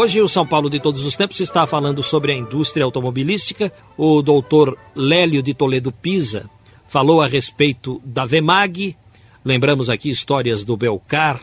Hoje o São Paulo de todos os tempos está falando sobre a indústria automobilística. O doutor Lélio de Toledo Pisa falou a respeito da Vemag. Lembramos aqui histórias do Belcar,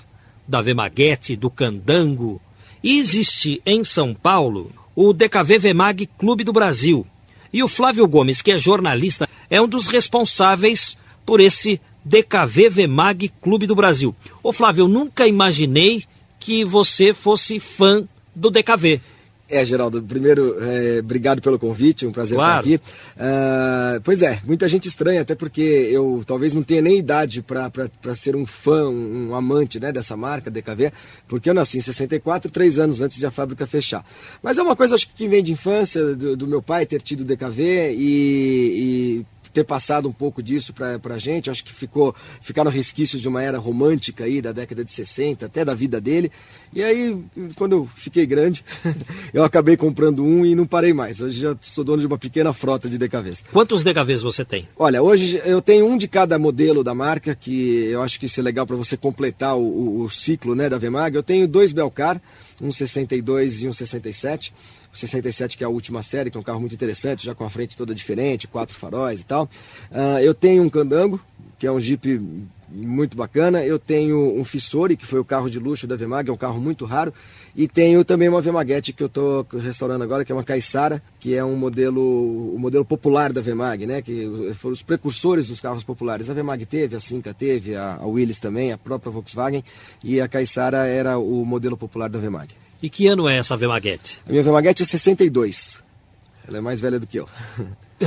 da Vemaguete, do Candango. E existe em São Paulo o DKV Vemag Clube do Brasil. E o Flávio Gomes, que é jornalista, é um dos responsáveis por esse DKV Vemag Clube do Brasil. Ô Flávio, eu nunca imaginei que você fosse fã do DKV. É, Geraldo, primeiro, é, obrigado pelo convite, um prazer claro. estar aqui. Uh, pois é, muita gente estranha, até porque eu talvez não tenha nem idade para ser um fã, um, um, amante né, dessa marca, DKV, porque eu nasci em 64, três anos antes de a fábrica fechar. Mas é uma coisa, acho que vem de infância, do, do meu pai ter tido DKV e, e ter passado um pouco disso para a gente. Acho que ficou, ficaram resquícios de uma era romântica aí da década de 60, até da vida dele. E aí, quando eu fiquei grande, eu acabei comprando um e não parei mais. Hoje já sou dono de uma pequena frota de DKVs. Quantos DKVs você tem? Olha, hoje eu tenho um de cada modelo da marca, que eu acho que isso é legal para você completar o, o, o, ciclo né, da Vemag. Eu tenho dois Belcar, um 62 e um 67. 67, que é a última série, que é um carro muito interessante, já com a frente toda diferente, quatro faróis e tal. Uh, eu tenho um Candango, que é um Jeep muito bacana. Eu tenho um Fissori, que foi o carro de luxo da Vemag, é um carro muito raro. E tenho também uma Vemaguete que eu estou restaurando agora, que é uma Caissara, que é um modelo, o modelo popular da Vemag, né? Que foram os precursores dos carros populares. A Vemag teve, a Cinca teve, a, Willys também, a própria Volkswagen. E a Caissara era o modelo popular da Vemag. E que ano é essa Vemaguete? A minha Vemaguete é 62. Ela é mais velha do que eu.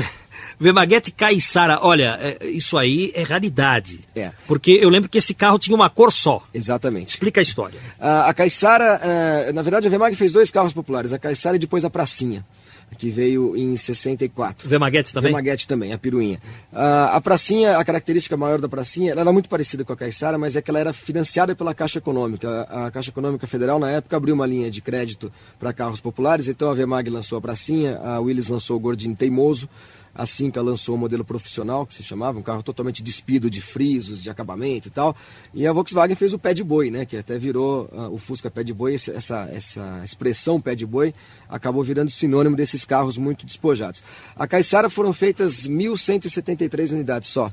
Vemaguete Caissara, olha, é, isso aí é raridade. É. Porque eu lembro que esse carro tinha uma cor só. Exatamente. Explica a história. A, a Caissara, uh, na verdade a Vemag fez dois carros populares, a Caissara e depois a Pracinha que veio em 64. Vemaguete também? Vemaguete também, a piruinha. Uh, a pracinha, a característica maior da pracinha, ela era muito parecida com a Caixara, mas é que ela era financiada pela Caixa Econômica. A, Caixa Econômica Federal, na época, abriu uma linha de crédito para carros populares, então a Vemag lançou a pracinha, a Willis lançou o Gordinho Teimoso, a Cinca lançou o modelo profissional, que se chamava, um carro totalmente despido de frisos, de acabamento e tal. E a Volkswagen fez o pé de boi, né? Que até virou uh, o Fusca pé de boi. Essa, essa expressão pé de boi acabou virando sinônimo desses carros muito despojados. A Caissara foram feitas 1.173 unidades só.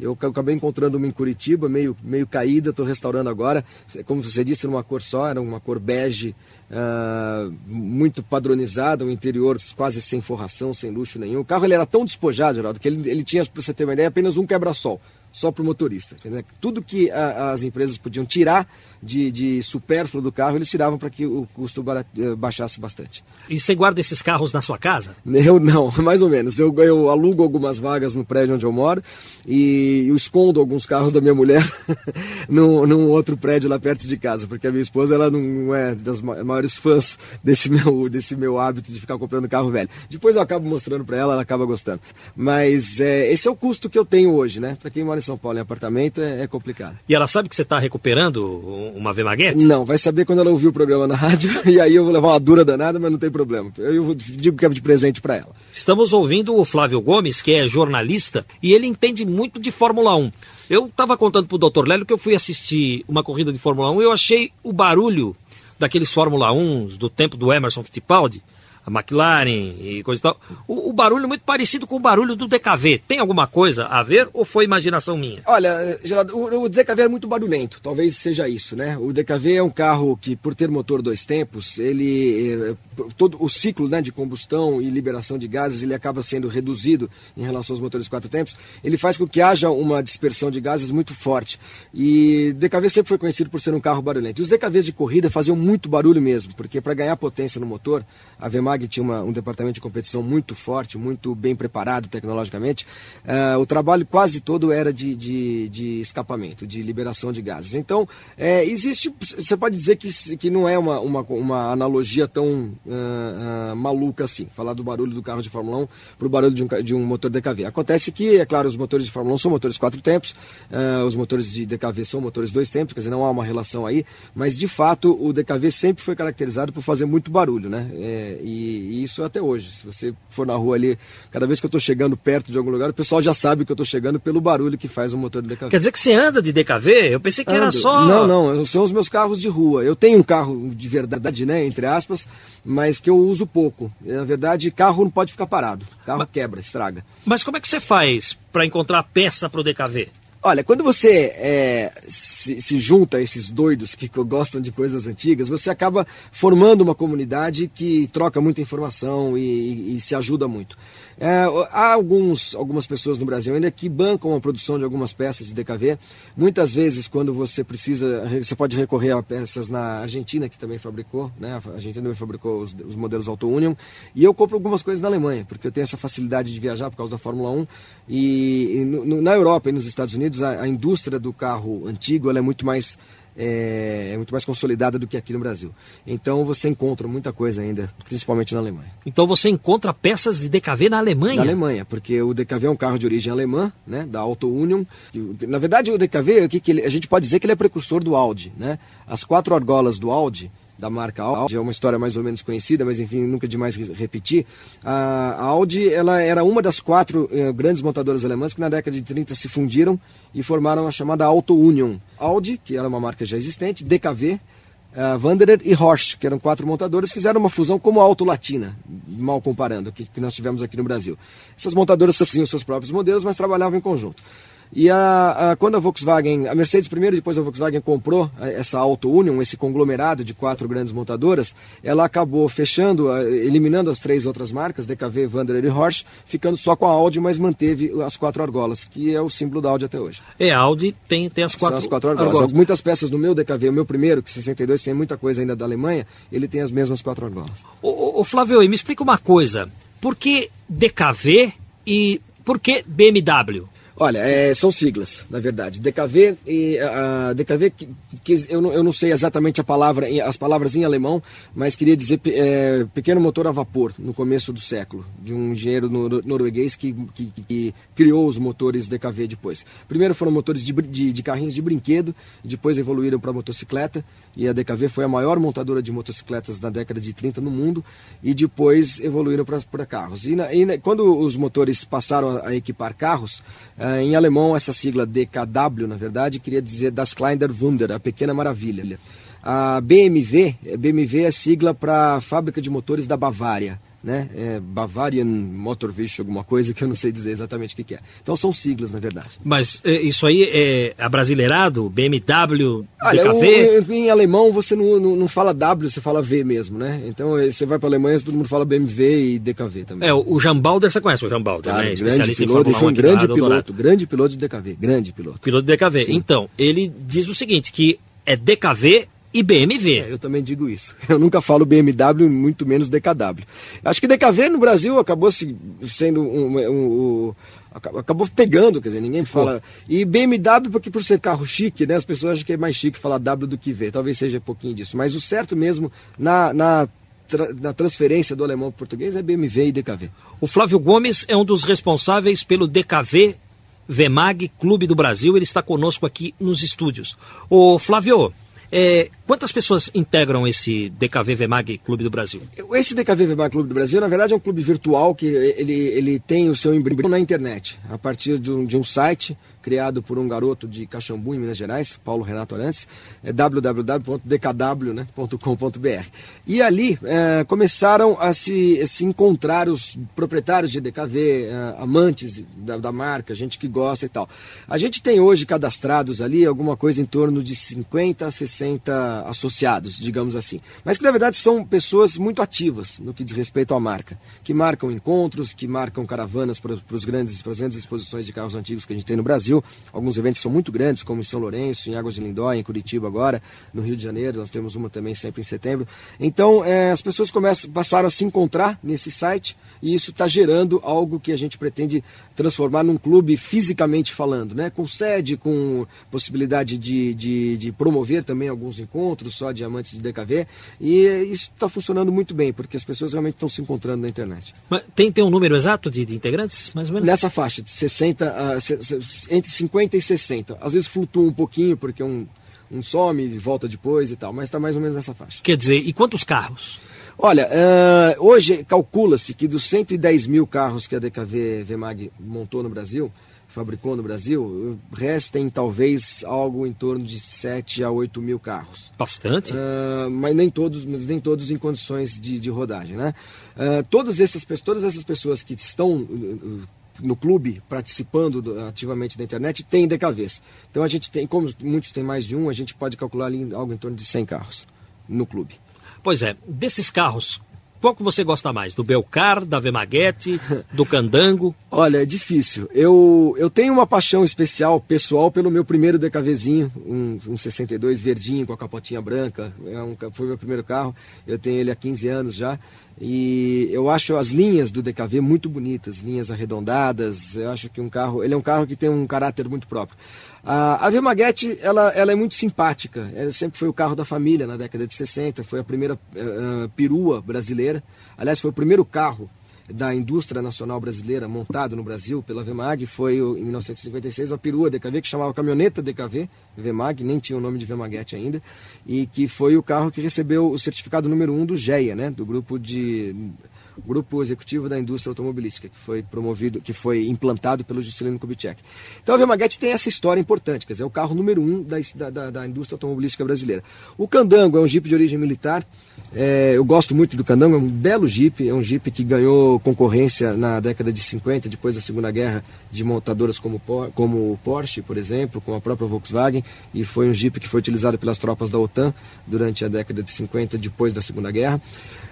Eu acabei encontrando uma em Curitiba, meio, meio caída, estou restaurando agora. Como você disse, numa cor só, era uma cor bege, uh, muito padronizada, um interior quase sem forração, sem luxo nenhum. O carro ele era tão despojado, Geraldo, que ele, ele tinha, para você ter uma ideia, apenas um quebra-sol, só para o motorista. Tudo que a, as empresas podiam tirar de, de supérfluo do carro, eles tiravam para que o custo eh, baixasse bastante. E você guarda esses carros na sua casa? Eu não, mais ou menos. Eu, eu alugo algumas vagas no prédio onde eu moro e eu escondo alguns carros da minha mulher num, num, outro prédio lá perto de casa, porque a minha esposa ela não é das maiores fãs desse meu, desse meu hábito de ficar comprando carro velho. Depois eu acabo mostrando para ela, ela acaba gostando. Mas é, esse é o custo que eu tenho hoje, né? Para quem mora em São Paulo em apartamento é, é complicado. E ela sabe que você está recuperando uma Vemaguete? Não, vai saber quando ela ouvir o programa na rádio e aí eu vou levar uma dura danada, mas não tem problema. Eu digo que é de presente para ela. Estamos ouvindo o Flávio Gomes, que é jornalista, e ele entende muito de Fórmula 1. Eu estava contando para o Dr. Lélio que eu fui assistir uma corrida de Fórmula 1 e eu achei o barulho daqueles Fórmula 1 do tempo do Emerson Fittipaldi a McLaren e coisa e tal. O, o, barulho muito parecido com o barulho do DKV. Tem alguma coisa a ver ou foi imaginação minha? Olha, Geraldo, o, o DKV é muito barulhento, talvez seja isso, né? O DKV é um carro que, por ter motor dois tempos, ele, eh, todo o ciclo né, de combustão e liberação de gases ele acaba sendo reduzido em relação aos motores quatro tempos, ele faz com que haja uma dispersão de gases muito forte. E DKV sempre foi conhecido por ser um carro barulhento. E os DKVs de corrida faziam muito barulho mesmo, porque para ganhar potência no motor, a Vemag tinha uma, um departamento de competição muito forte, muito bem preparado tecnologicamente. Uh, o trabalho quase todo era de, de, de escapamento, de liberação de gases. Então, é, existe, você pode dizer que, que não é uma, uma, uma analogia tão uh, uh, maluca assim, falar do barulho do carro de Fórmula 1 para o barulho de um, de um motor DKV. Acontece que, é claro, os motores de Fórmula 1 são motores quatro tempos, os motores de DKV são motores dois tempos, quer dizer, não há uma relação aí, mas de fato o DKV sempre foi caracterizado por fazer muito barulho, né? É, e, e, isso até hoje. Se você for na rua ali, cada vez que eu estou chegando perto de algum lugar, o pessoal já sabe que eu estou chegando pelo barulho que faz o motor de DKV. Quer dizer que você anda de DKV? Eu pensei que Ando. era só. Não, não, são os meus carros de rua. Eu tenho um carro de verdade, né? Entre aspas, mas que eu uso pouco. Na verdade, carro não pode ficar parado. Carro mas, quebra, estraga. Mas como é que você faz para encontrar peça para o DKV? Olha, quando você é, se, se, junta a esses doidos que gostam de coisas antigas, você acaba formando uma comunidade que troca muita informação e, e, e se ajuda muito. É, há alguns, algumas pessoas no Brasil ainda que bancam a produção de algumas peças de DKV. Muitas vezes, quando você precisa, você pode recorrer a peças na Argentina, que também fabricou, né? a Argentina também fabricou os, os modelos Auto Union. E eu compro algumas coisas na Alemanha, porque eu tenho essa facilidade de viajar por causa da Fórmula 1. E, e no, na Europa e nos Estados Unidos, a, a indústria do carro antigo é muito mais é, é, muito mais consolidada do que aqui no Brasil. Então você encontra muita coisa ainda, principalmente na Alemanha. Então você encontra peças de DKV na Alemanha? Na Alemanha, porque o DKV é um carro de origem alemã, né, da Auto Union. Na verdade, o DKV, o que, que ele, a gente pode dizer que ele é precursor do Audi. Né? As quatro argolas do Audi da marca Audi, é uma história mais ou menos conhecida, mas enfim, nunca demais repetir. A Audi ela era uma das quatro eh, grandes montadoras alemãs que na década de 30 se fundiram e formaram a chamada Auto Union. Audi, que era uma marca já existente, DKV, uh, Wanderer e Horsch, que eram quatro montadoras, fizeram uma fusão como Auto Latina, mal comparando, que, que nós tivemos aqui no Brasil. Essas montadoras faziam seus próprios modelos, mas trabalhavam em conjunto. E a, a, quando a Volkswagen, a Mercedes primeiro, depois a Volkswagen comprou essa Auto Union, esse conglomerado de quatro grandes montadoras, ela acabou fechando, eliminando as três outras marcas, DKV, Wanderer e Horsch, ficando só com a Audi, mas manteve as quatro argolas, que é o símbolo da Audi até hoje. É, a Audi tem, tem as quatro, São as quatro argolas. argolas. Muitas peças do meu DKV, o meu primeiro, que 62 tem muita coisa ainda da Alemanha, ele tem as mesmas quatro argolas. O, o Flávio, me explica uma coisa, por que DKV e por que BMW? Olha, é, são siglas, na verdade. DKV e a DKV, que, que, eu, não, eu não sei exatamente a palavra, as palavras em alemão, mas queria dizer é, pequeno motor a vapor no começo do século, de um engenheiro norueguês que, que, que criou os motores DKV depois. Primeiro foram motores de, de, de carrinhos de brinquedo, depois evoluíram para motocicleta, e a DKV foi a maior montadora de motocicletas da década de 30 no mundo, e depois evoluíram para carros. E, na, e na, quando os motores passaram a, a equipar carros, ah, em alemão, essa sigla DKW, na verdade, queria dizer Das Kleiner Wunder, a pequena maravilha. A BMW, BMW é sigla para fábrica de motores da Bavária né? É Bavarian Motor Vision, alguma coisa que eu não sei dizer exatamente o que, que, é. Então são siglas, na verdade. Mas é, isso aí é abrasileirado? BMW, Olha, DKV? O, em alemão você não, não, não, fala W, você fala V mesmo, né? Então é, você vai para a Alemanha, todo mundo fala BMW e DKV também. É, o Jean Balder, você conhece o Jean Balder, claro, né? Especialista piloto, em foi um grande piloto, grande piloto de DKV, grande piloto. Piloto de DKV. Sim. Então, ele diz o seguinte, que é DKV e BMW. É, eu também digo isso. Eu nunca falo BMW, muito menos DKW. Acho que DKV no Brasil acabou se, sendo um, um, um, acabou pegando, quer dizer, ninguém fala. E BMW, porque por ser carro chique, né, as pessoas acham que é mais chique falar W do que V. Talvez seja um pouquinho disso. Mas o certo mesmo, na, na na transferência do alemão para o português é BMW e DKV. O Flávio Gomes é um dos responsáveis pelo DKV Vemag Clube do Brasil. Ele está conosco aqui nos estúdios. O Flávio, é, quantas pessoas integram esse DKV Vemag Clube do Brasil? Esse DKV Vemag Clube do Brasil, na verdade, é um clube virtual que ele, ele tem o seu embrião na internet, a partir de um, de um site criado por um garoto de Caxambu, em Minas Gerais, Paulo Renato Arantes, é www.dkw.com.br. E ali é, começaram a se, a se encontrar os proprietários de DKV, é, amantes da, da, marca, gente que gosta e tal. A gente tem hoje cadastrados ali alguma coisa em torno de 50 a 60 uh, associados, digamos assim. Mas que na verdade são pessoas muito ativas no que diz respeito à marca, que marcam encontros, que marcam caravanas para os grandes, para as grandes exposições de carros antigos que a gente tem no Brasil. Alguns eventos são muito grandes, como em São Lourenço, em Águas de Lindóia, em Curitiba agora, no Rio de Janeiro, nós temos uma também sempre em setembro. Então é, as pessoas começam, passaram a se encontrar nesse site e isso está gerando algo que a gente pretende transformar num clube fisicamente falando, né? com sede, com possibilidade de, de, de promover também alguns encontros só de amantes de DKV. E isso está funcionando muito bem, porque as pessoas realmente estão se encontrando na internet. Mas tem, tem um número exato de, de integrantes, mais ou menos? Nessa faixa, de 60, uh, entre 50 e 60. Às vezes flutua um pouquinho, porque um, um some e volta depois e tal, mas está mais ou menos nessa faixa. Quer dizer, e quantos carros? Olha, uh, hoje calcula-se que dos 110 mil carros que a DKV VMAG montou no Brasil, fabricou no Brasil, restem talvez algo em torno de 7 a 8 mil carros. Bastante? Uh, mas nem todos, mas nem todos em condições de, de rodagem, né? Uh, todas, essas, todas essas pessoas que estão no clube, participando ativamente da internet, têm DKVs. Então a gente tem, como muitos têm mais de um, a gente pode calcular ali algo em torno de 100 carros no clube. Pois é, desses carros, qual que você gosta mais? Do Belcar, da Vemaguete, do Candango? Olha, é difícil. Eu, eu tenho uma paixão especial, pessoal, pelo meu primeiro DKVzinho, um, um 62 verdinho com a capotinha branca. É um, foi meu primeiro carro. Eu tenho ele há 15 anos já. E eu acho as linhas do DKV muito bonitas, linhas arredondadas. Eu acho que um carro, ele é um carro que tem um caráter muito próprio. A, a ela, ela é muito simpática. Ela sempre foi o carro da família na década de 60. Foi a primeira uh, perua brasileira. Aliás, foi o primeiro carro da indústria nacional brasileira montado no Brasil pela Vemag foi em 1956 uma perua DKV que chamava caminhoneta DKV Vemag nem tinha o nome de Vemaguete ainda e que foi o carro que recebeu o certificado número um do GEA né do grupo de grupo executivo da indústria automobilística, que foi promovido, que foi implantado pelo Juscelino Kubitschek. Então a Vemaguete tem essa história importante, quer dizer, é o carro número um da, da, da indústria automobilística brasileira. O Candango é um Jeep de origem militar, é, eu gosto muito do Candango, é um belo Jeep, é um Jeep que ganhou concorrência na década de 50, depois da Segunda Guerra, de montadoras como, como Porsche, por exemplo, com a própria Volkswagen, e foi um Jeep que foi utilizado pelas tropas da OTAN durante a década de 50, depois da Segunda Guerra.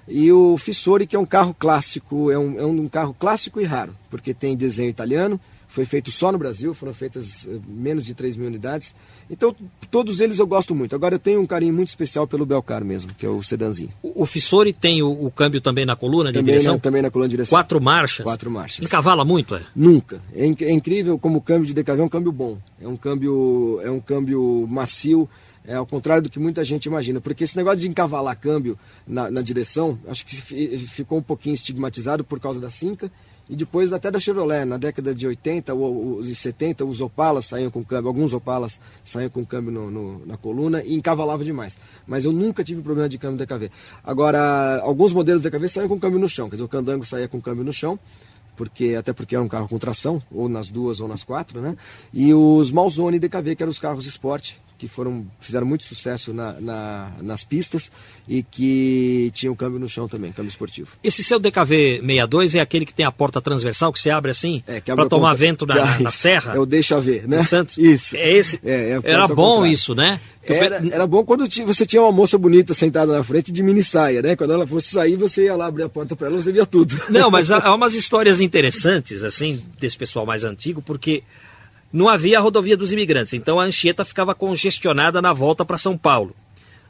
E o Fissori, que é um carro clássico, é um, é um carro clássico e raro, porque tem desenho italiano, foi feito só no Brasil, foram feitas eh, menos de 3 mil unidades. Então, todos eles eu gosto muito. Agora, eu tenho um carinho muito especial pelo Belcar mesmo, que é o sedanzinho. O, o Fissori tem o, o, câmbio também na coluna de também direção? Na, também na coluna de direção. Quatro marchas? Quatro marchas. Ele cavala muito, é? Nunca. É, é incrível como o câmbio de DKV é um câmbio bom. É um câmbio, é um câmbio macio, é ao contrário do que muita gente imagina, porque esse negócio de encavalar câmbio na, na direção, acho que ficou um pouquinho estigmatizado por causa da Cinca e depois até da Chevrolet, na década de 80 ou, e 70, os Opalas saíam com câmbio, alguns Opalas saíam com câmbio no, no, na coluna e encavalava demais. Mas eu nunca tive problema de câmbio DKV. Agora, alguns modelos DKV saíam com câmbio no chão, quer dizer, o Candango saía com câmbio no chão, porque até porque era um carro com tração, ou nas duas ou nas quatro, né? E os Malzone DKV, que eram os carros esporte, que foram fizeram muito sucesso na, na, nas pistas e que tinham câmbio no chão também, câmbio esportivo. Esse seu DKV 62 é aquele que tem a porta transversal que se abre assim é, para tomar vento na, na, serra? Eu deixo a ver, né? Santos. Isso. É esse. É, é Era bom isso, né? Era, era bom quando você tinha uma moça bonita sentada na frente de mini saia, né? Quando ela fosse sair, você ia lá abrir a porta para ela, você via tudo. Não, mas há, há umas histórias interessantes, assim, desse pessoal mais antigo, porque não havia a rodovia dos imigrantes, então a Anchieta ficava congestionada na volta para São Paulo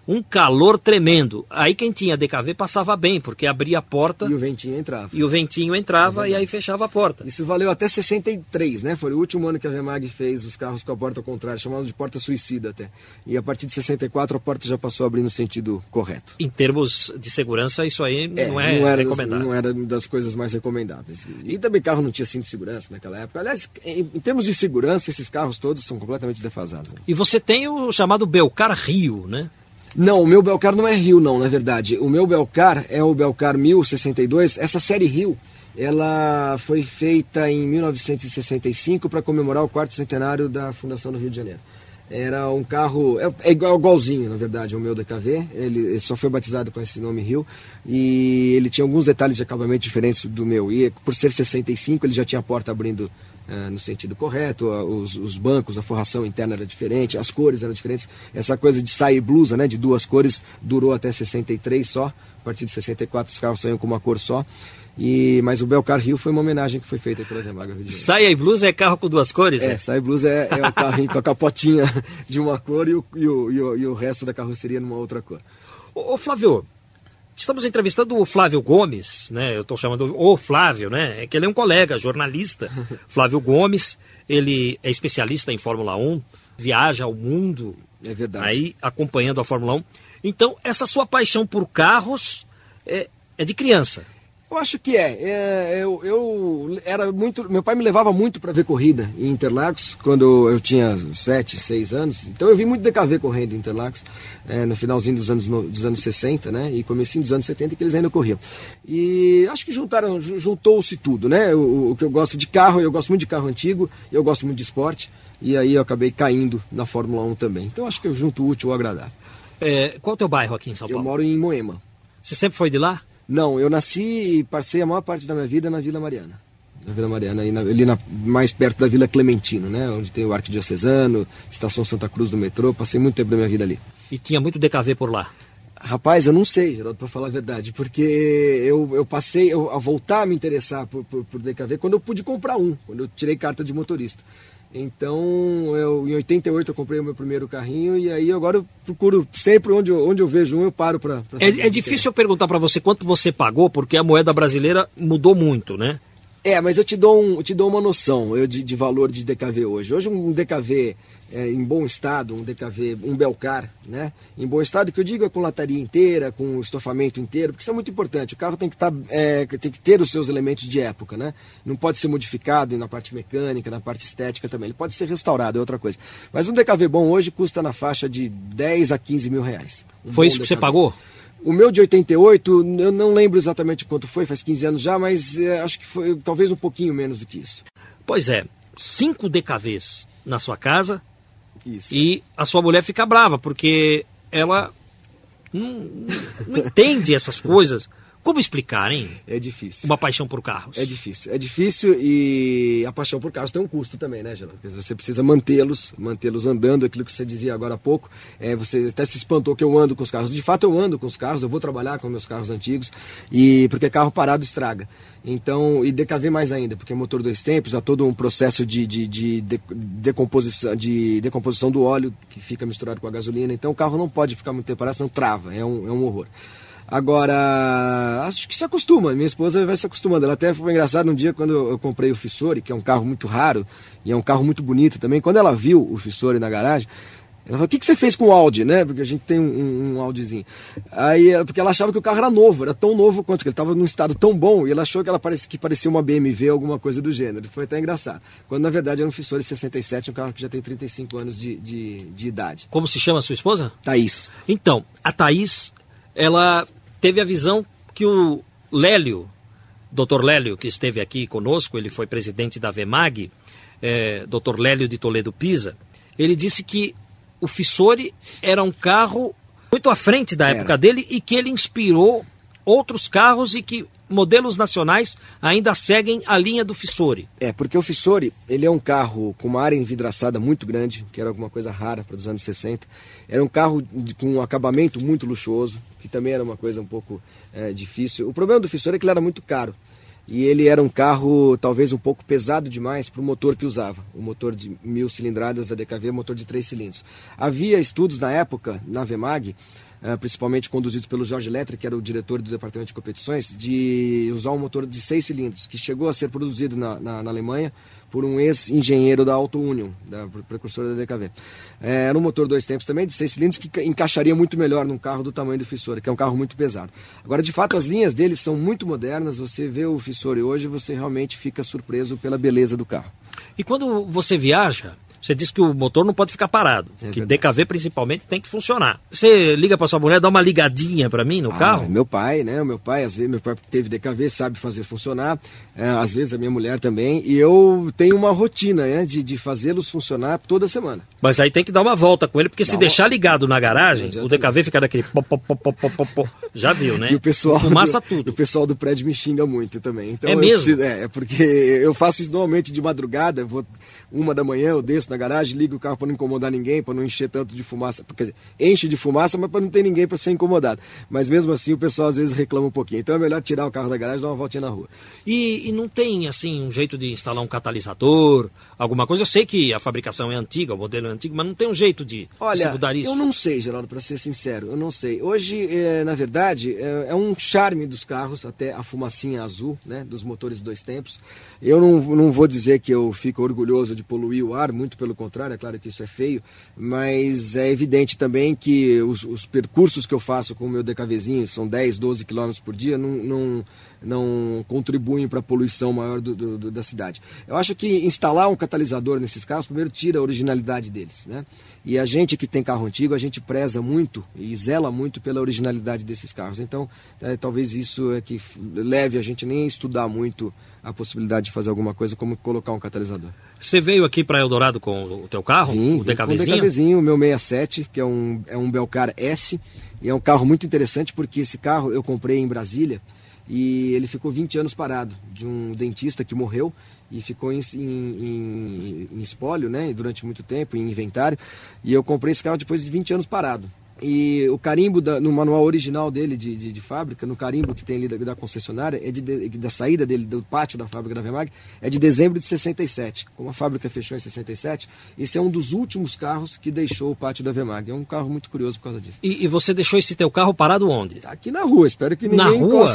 um calor tremendo. Aí quem tinha DKV passava bem, porque abria a porta. E o ventinho entrava. E o ventinho entrava é e aí fechava a porta. Isso valeu até 63, né? Foi o último ano que a Vemag fez os carros com a porta ao contrário, chamado de porta suicida até. E a partir de 64 a porta já passou a abrir no sentido correto. Em termos de segurança, isso aí é, não é não era recomendável. Das, não era das coisas mais recomendáveis. E também carro não tinha cinto de segurança naquela época. Aliás, em, em termos de segurança, esses carros todos são completamente defasados. Né? E você tem o chamado Belcar Rio, né? Não, o meu Belcar não é Rio, não, na verdade. O meu Belcar é o Belcar 1062. Essa série Rio, ela foi feita em 1965 para comemorar o quarto centenário da fundação do Rio de Janeiro. Era um carro, é, é igual, igualzinho, na verdade, ao meu DKV. Ele, ele, só foi batizado com esse nome Rio. E ele tinha alguns detalhes de acabamento diferentes do meu. E por ser 65, ele já tinha a porta abrindo uh, no sentido correto, uh, os, os, bancos, a forração interna era diferente, as cores eram diferentes. Essa coisa de sair blusa, né, de duas cores, durou até 63 só. A partir de 64 os carros saíam com uma cor só. E, mas o Belcar Rio foi uma homenagem que foi feita pela Remaga Rio de Janeiro. Saia e blusa é carro com duas cores? É, saia e blusa é, é o carrinho com a capotinha de uma cor e o, e o, e o, e o resto da carroceria numa outra cor. Ô, ô Flávio, Estamos entrevistando o Flávio Gomes, né? Eu estou chamando o Flávio, né? É que ele é um colega, jornalista. Flávio Gomes, ele é especialista em Fórmula 1, viaja ao mundo. É verdade. Aí acompanhando a Fórmula 1. Então, essa sua paixão por carros é, é de criança. Eu acho que é. é eu, eu, era muito. Meu pai me levava muito para ver corrida em Interlagos quando eu tinha 7, 6 anos. Então eu vi muito DKV correndo em Interlagos é, no finalzinho dos anos, dos anos 60, né? E comecinho dos anos 70 que eles ainda corriam. E acho que juntaram, juntou-se tudo, né? O, o, que eu gosto de carro, eu gosto muito de carro antigo, eu gosto muito de esporte. E aí eu acabei caindo na Fórmula 1 também. Então acho que eu junto o útil ao agradável. É, qual é o teu bairro aqui em São Paulo? Eu moro em Moema. Você sempre foi de lá? Não, eu nasci e passei a maior parte da minha vida na Vila Mariana. Na Vila Mariana, ali na, mais perto da Vila Clementino, né? Onde tem o Arquidiocesano, Estação Santa Cruz do metrô. Passei muito tempo da minha vida ali. E tinha muito DKV por lá? Rapaz, eu não sei, Geraldo, para falar a verdade, porque eu, eu passei eu, a voltar a me interessar por, por, por DKV quando eu pude comprar um, quando eu tirei carta de motorista. Então, eu, em 88 eu comprei o meu primeiro carrinho e aí agora eu procuro sempre onde eu, onde eu vejo um, eu paro para. É, é difícil eu perguntar para você quanto você pagou, porque a moeda brasileira mudou muito, né? É, mas eu te dou, um, eu te dou uma noção eu, de, de valor de DKV hoje. Hoje um DKV é, em bom estado, um DKV, um Belcar, né? Em bom estado, que eu digo é com lataria inteira, com estofamento inteiro, porque isso é muito importante. O carro tem que, tá, é, tem que ter os seus elementos de época, né? Não pode ser modificado na parte mecânica, na parte estética também. Ele pode ser restaurado, é outra coisa. Mas um DKV bom hoje custa na faixa de 10 a 15 mil reais. Um Foi isso que DKV. você pagou? O meu de 88, eu não lembro exatamente quanto foi, faz 15 anos já, mas é, acho que foi talvez um pouquinho menos do que isso. Pois é, cinco DKVs na sua casa, isso. E a sua mulher fica brava, porque ela não, não entende essas coisas. Como explicar, hein? É difícil. Uma paixão por carros. É difícil. É difícil e a paixão por carros tem um custo também, né, Geraldo? Porque você precisa mantê-los, mantê-los andando, aquilo que você dizia agora há pouco. É, você até se espantou que eu ando com os carros. De fato, eu ando com os carros, eu vou trabalhar com meus carros antigos, e porque carro parado estraga. Então, e DKV mais ainda, porque motor dois tempos, há todo um processo de, de, de, de, decomposição, de decomposição do óleo que fica misturado com a gasolina. Então o carro não pode ficar muito tempo parado, senão trava, é um, é um horror. Agora, acho que se acostuma, minha esposa vai se acostumando. Ela até foi engraçado um dia quando eu comprei o Fissori, que é um carro muito raro e é um carro muito bonito também. Quando ela viu o Fissori na garagem, ela falou, o que, que você fez com o Audi, né? Porque a gente tem um, um Audizinho. Aí, porque ela achava que o carro era novo, era tão novo quanto, que ele estava num estado tão bom, e ela achou que ela parecia, que parecia uma BMW, alguma coisa do gênero. Foi até engraçado. Quando na verdade era um Fissori 67, um carro que já tem 35 anos de, de, de idade. Como se chama a sua esposa? Thaís. Então, a Thaís, ela teve a visão que o Lélio, Dr. Lélio, que esteve aqui conosco, ele foi presidente da VEMAG, é, Dr. Lélio de Toledo Pisa, ele disse que o Fissori era um carro muito à frente da época era. dele e que ele inspirou outros carros e que modelos nacionais ainda seguem a linha do Fissori. É, porque o Fissori, ele é um carro com uma área envidraçada muito grande, que era alguma coisa rara para os anos 60. Era um carro de, com um acabamento muito luxuoso, que também era uma coisa um pouco é, difícil. O problema do Fissori é que ele era muito caro e ele era um carro talvez um pouco pesado demais para o motor que usava, o motor de mil cilindradas da DKV, motor de três cilindros. Havia estudos na época, na VEMAG, eh, principalmente conduzidos pelo Jorge Electric, que era o diretor do departamento de competições, de usar um motor de seis cilindros, que chegou a ser produzido na, na, na Alemanha por um ex-engenheiro da Auto Union, da precursora da DKV. É, era um motor dois tempos também, de seis cilindros, que encaixaria muito melhor num carro do tamanho do Fissore, que é um carro muito pesado. Agora, de fato, as linhas dele são muito modernas, você vê o Fissore hoje, você realmente fica surpreso pela beleza do carro. E quando você viaja, Você disse que o motor não pode ficar parado, é que verdade. DKV principalmente tem que funcionar. Você liga para sua mulher, dá uma ligadinha para mim no ah, carro? Meu pai, né? Meu pai, às vezes, meu pai teve DKV, sabe fazer funcionar. É, às vezes a minha mulher também. E eu tenho uma rotina, né? De, de fazê-los funcionar toda semana. Mas aí tem que dar uma volta com ele, porque dá se uma... deixar ligado na garagem, o DKV fica daquele pop, pop, pop, pop, pop, pop. Já viu, né? E o pessoal. Fumaça do, tudo. o pessoal do prédio me xinga muito também. Então é mesmo? Preciso, é, é, porque eu faço isso normalmente de madrugada, vou uma da manhã, eu desço na garagem, ligo o carro para não incomodar ninguém, para não encher tanto de fumaça. Quer dizer, enche de fumaça, mas para não ter ninguém para ser incomodado. Mas mesmo assim o pessoal às vezes reclama um pouquinho. Então é melhor tirar o carro da garagem e dar uma voltinha na rua. E, e não tem, assim, um jeito de instalar um catalisador, alguma coisa? Eu sei que a fabricação é antiga, o modelo é antigo, mas não tem um jeito de, Olha, se mudar isso? Eu não sei, Geraldo, para ser sincero, eu não sei. Hoje, é, na verdade, é, é, um charme dos carros, até a fumacinha azul, né, dos motores dois tempos. Eu não, não vou dizer que eu fico orgulhoso de poluir o ar, muito pelo contrário, é claro que isso é feio, mas é evidente também que os, os percursos que eu faço com o meu DKVzinho, são 10, 12 quilômetros por dia, não, não, não contribuem para a poluição maior do, do, da cidade. Eu acho que instalar um catalisador nesses carros, primeiro tira a originalidade deles, né? E a gente que tem carro antigo, a gente preza muito e zela muito pela originalidade desses carros. Então, é, talvez isso é que leve a gente nem a estudar muito a possibilidade de fazer alguma coisa como colocar um catalisador. Você veio aqui para Eldorado com o teu carro? Vim, o DKVzinho? O DKVzinho, o meu 67, que é um, é um Belcar S. E é um carro muito interessante porque esse carro eu comprei em Brasília e ele ficou 20 anos parado de um dentista que morreu e ficou em, em, em, espólio, né, durante muito tempo, em inventário. E eu comprei esse carro depois de 20 anos parado. E o carimbo da, no manual original dele de, de, de, fábrica, no carimbo que tem ali da, da concessionária, é de, de, da saída dele, do pátio da fábrica da Vemag, é de dezembro de 67. Como a fábrica fechou em 67, esse é um dos últimos carros que deixou o pátio da Vemag. É um carro muito curioso por causa disso. E, e você deixou esse teu carro parado onde? Aqui na rua, espero que ninguém na rua?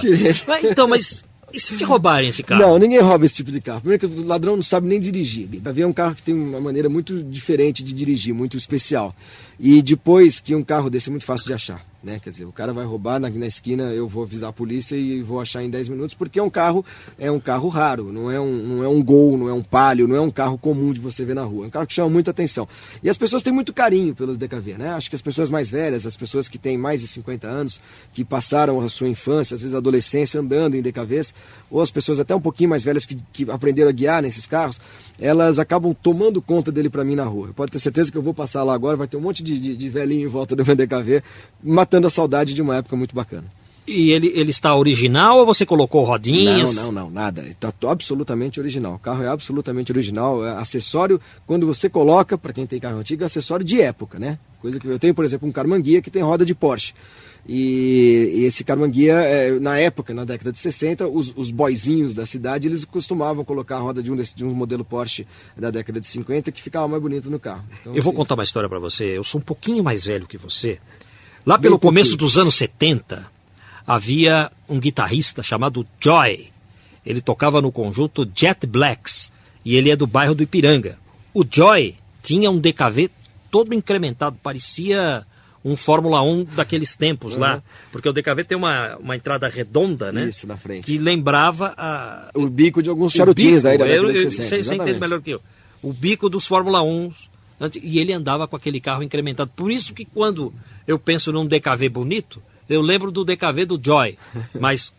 Mas, então, mas e se te roubarem esse carro? Não, ninguém rouba esse tipo de carro. Primeiro que o ladrão não sabe nem dirigir. Davi é um carro que tem uma maneira muito diferente de dirigir, muito especial. E depois que um carro desse é muito fácil de achar né? Quer dizer, o cara vai roubar na, na, esquina, eu vou avisar a polícia e vou achar em 10 minutos, porque é um carro, é um carro raro, não é um, não é um gol, não é um palio, não é um carro comum de você ver na rua. É um carro que chama muita atenção. E as pessoas têm muito carinho pelos DKV, né? Acho que as pessoas mais velhas, as pessoas que têm mais de 50 anos, que passaram a sua infância, às vezes a adolescência andando em DKVs, ou as pessoas até um pouquinho mais velhas que, que aprenderam a guiar nesses carros, elas acabam tomando conta dele para mim na rua. Pode ter certeza que eu vou passar lá agora, vai ter um monte de, de, de velhinho em volta do meu DKV, matando a saudade de uma época muito bacana. E ele, ele está original ou você colocou rodinhas? Não, não, não, nada. Está absolutamente original. O carro é absolutamente original. É acessório, quando você coloca, para quem tem carro antigo, é acessório de época, né? Coisa que eu tenho, por exemplo, um Carmanguia que tem roda de Porsche. E, e esse Carmanguia, é, na época, na década de 60, os, os boizinhos da cidade, eles costumavam colocar a roda de um, desse, de um modelo Porsche da década de 50 que ficava mais bonito no carro. Então, eu vou assim, contar uma história para você. Eu sou um pouquinho mais velho que você. Lá pelo começo dos anos 70, havia um guitarrista chamado Joy. Ele tocava no conjunto Jet Blacks e ele é do bairro do Ipiranga. O Joy tinha um DKV todo incrementado, parecia um Fórmula 1 daqueles tempos uhum. lá. Porque o DKV tem uma, uma entrada redonda, né? Isso, na frente. Que lembrava a... o bico de alguns charutinhos aí da década de 60. Você, você entende melhor que eu. O bico dos Fórmula 1 e ele andava com aquele carro incrementado. Por isso que quando eu penso num DKV bonito, eu lembro do DKV do Joy. Mas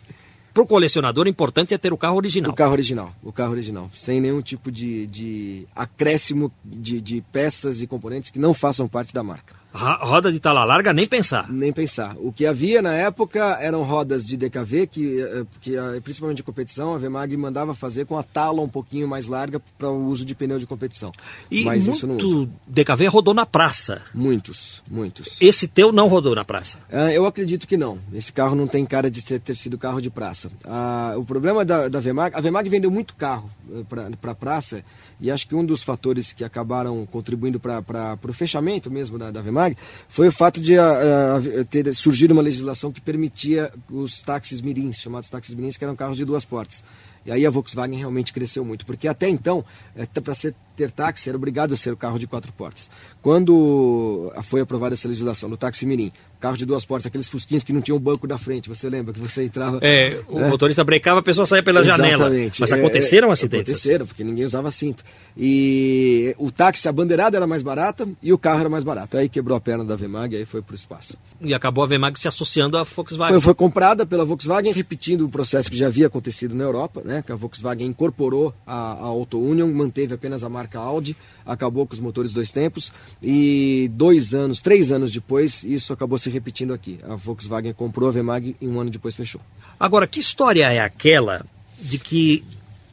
para o colecionador, o importante é ter o carro original. O carro original, o carro original. Sem nenhum tipo de, de acréscimo de, de peças e componentes que não façam parte da marca. Roda de tala larga, nem pensar. Nem pensar. O que havia na época eram rodas de DKV, que, eh, que eh, principalmente de competição, a Vemag mandava fazer com a tala um pouquinho mais larga para o uso de pneu de competição. E Mas muito isso não uso. DKV rodou na praça. Muitos, muitos. Esse teu não rodou na praça? Ah, eu acredito que não. Esse carro não tem cara de ter, ter sido carro de praça. Ah, o problema da, da Vemag, a Vemag vendeu muito carro eh, para pra praça e acho que um dos fatores que acabaram contribuindo para o fechamento mesmo da, da Vemag foi o fato de uh, uh, ter surgido uma legislação que permitia os táxis mirins, chamados táxis mirins, que eram carros de duas portas. E aí a Volkswagen realmente cresceu muito, porque até então, é, para ter táxi era obrigado a ser o carro de quatro portas. Quando foi aprovada essa legislação do táxi mirim, carro de duas portas, aqueles fusquinhos que não tinham banco da frente, você lembra que você entrava... É, o é, motorista brecava, a pessoa saía pela exatamente. janela. Mas é, aconteceram é, acidentes? Aconteceram, porque ninguém usava cinto. E o táxi, a bandeirada era mais barata e o carro era mais barato. Aí quebrou a perna da Vemag e aí foi para o espaço. E acabou a Vemag se associando à Volkswagen. Foi, foi, comprada pela Volkswagen, repetindo o processo que já havia acontecido na Europa, né? Que a Volkswagen incorporou a, a Auto Union, manteve apenas a marca Audi, acabou com os motores dois tempos e dois anos, três anos depois, isso acabou se repetindo aqui. A Volkswagen comprou a Vemag e um ano depois fechou. Agora, que história é aquela de que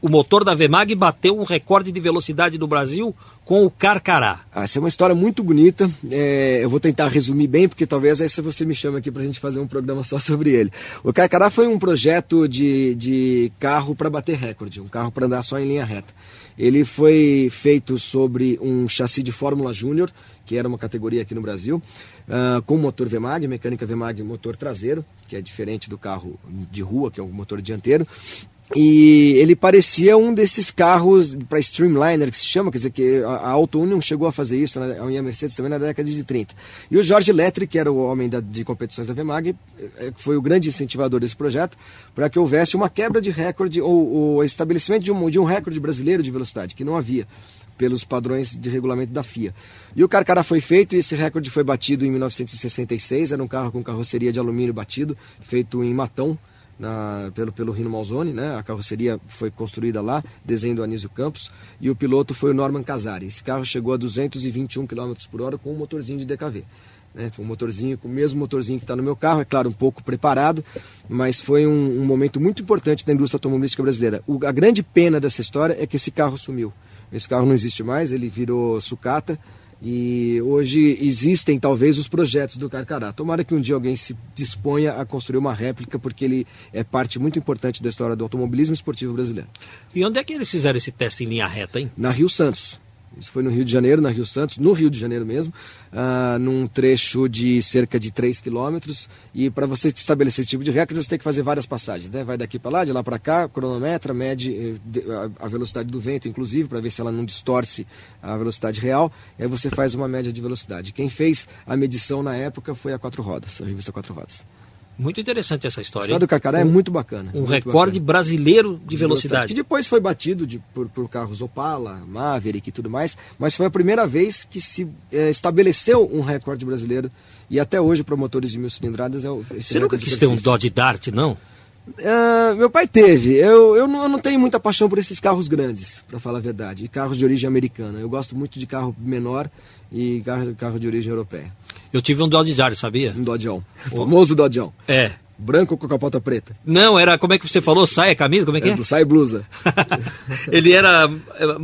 o motor da Vemag bateu um recorde de velocidade do Brasil com o Carcará. Ah, essa é uma história muito bonita. É, eu vou tentar resumir bem, porque talvez essa você me chame aqui para a gente fazer um programa só sobre ele. O Carcará foi um projeto de, de carro para bater recorde, um carro para andar só em linha reta. Ele foi feito sobre um chassi de Fórmula Júnior, que era uma categoria aqui no Brasil, uh, com motor VMAG, mecânica VMAG motor traseiro, que é diferente do carro de rua, que é o motor dianteiro. E ele parecia um desses carros para Streamliner, que se chama, quer dizer, que a Auto Union chegou a fazer isso, né, a Mercedes também na década de 30. E o Jorge Lettre, que era o homem da, de competições da VMAG, eh, foi o grande incentivador desse projeto, para que houvesse uma quebra de recorde, ou o estabelecimento de um, de um recorde brasileiro de velocidade, que não havia pelos padrões de regulamento da FIA. E o Carcará foi feito e esse recorde foi batido em 1966, era um carro com carroceria de alumínio batido, feito em Matão, na, pelo, pelo Rino Malzone, né? A carroceria foi construída lá, desenho do Anísio Campos, e o piloto foi o Norman Casari. Esse carro chegou a 221 km por hora com um motorzinho de DKV. Né, com o motorzinho, com o mesmo motorzinho que está no meu carro, é claro, um pouco preparado, mas foi um, um momento muito importante da indústria automobilística brasileira. O, a grande pena dessa história é que esse carro sumiu. Esse carro não existe mais, ele virou sucata, e hoje existem talvez os projetos do Carcará. Tomara que um dia alguém se disponha a construir uma réplica, porque ele é parte muito importante da história do automobilismo esportivo brasileiro. E onde é que eles fizeram esse teste em linha reta, hein? Na Rio Santos. Isso foi no Rio de Janeiro, na Rio Santos, no Rio de Janeiro mesmo, uh, num trecho de cerca de 3 quilômetros. E para você estabelecer esse tipo de recorde, você tem que fazer várias passagens. Né? Vai daqui para lá, de lá para cá, cronometra, mede eh, a velocidade do vento, inclusive, para ver se ela não distorce a velocidade real. E aí você faz uma média de velocidade. Quem fez a medição na época foi a Quatro Rodas, a revista Quatro Rodas. Muito interessante essa história. A história do Carcará é um, é muito bacana. Um muito recorde bacana. brasileiro de, de velocidade. velocidade. Que depois foi batido de, por, por, carros Opala, Maverick e tudo mais, mas foi a primeira vez que se é, estabeleceu um recorde brasileiro. E até hoje, para motores de mil cilindradas, é o. Você nunca quis ter um Dodge Dart, não? Uh, meu pai teve. Eu, eu, não, eu não tenho muita paixão por esses carros grandes, para falar a verdade. E carros de origem americana. Eu gosto muito de carro menor e carro, carro de origem europeia. Eu tive um Dodge Dart, sabia? Um Dodgeão. O famoso Dodgeão. É. Branco com capota preta. Não, era, como é que você falou? Saia, camisa? Como é que é? é? Saia blusa. Ele era é,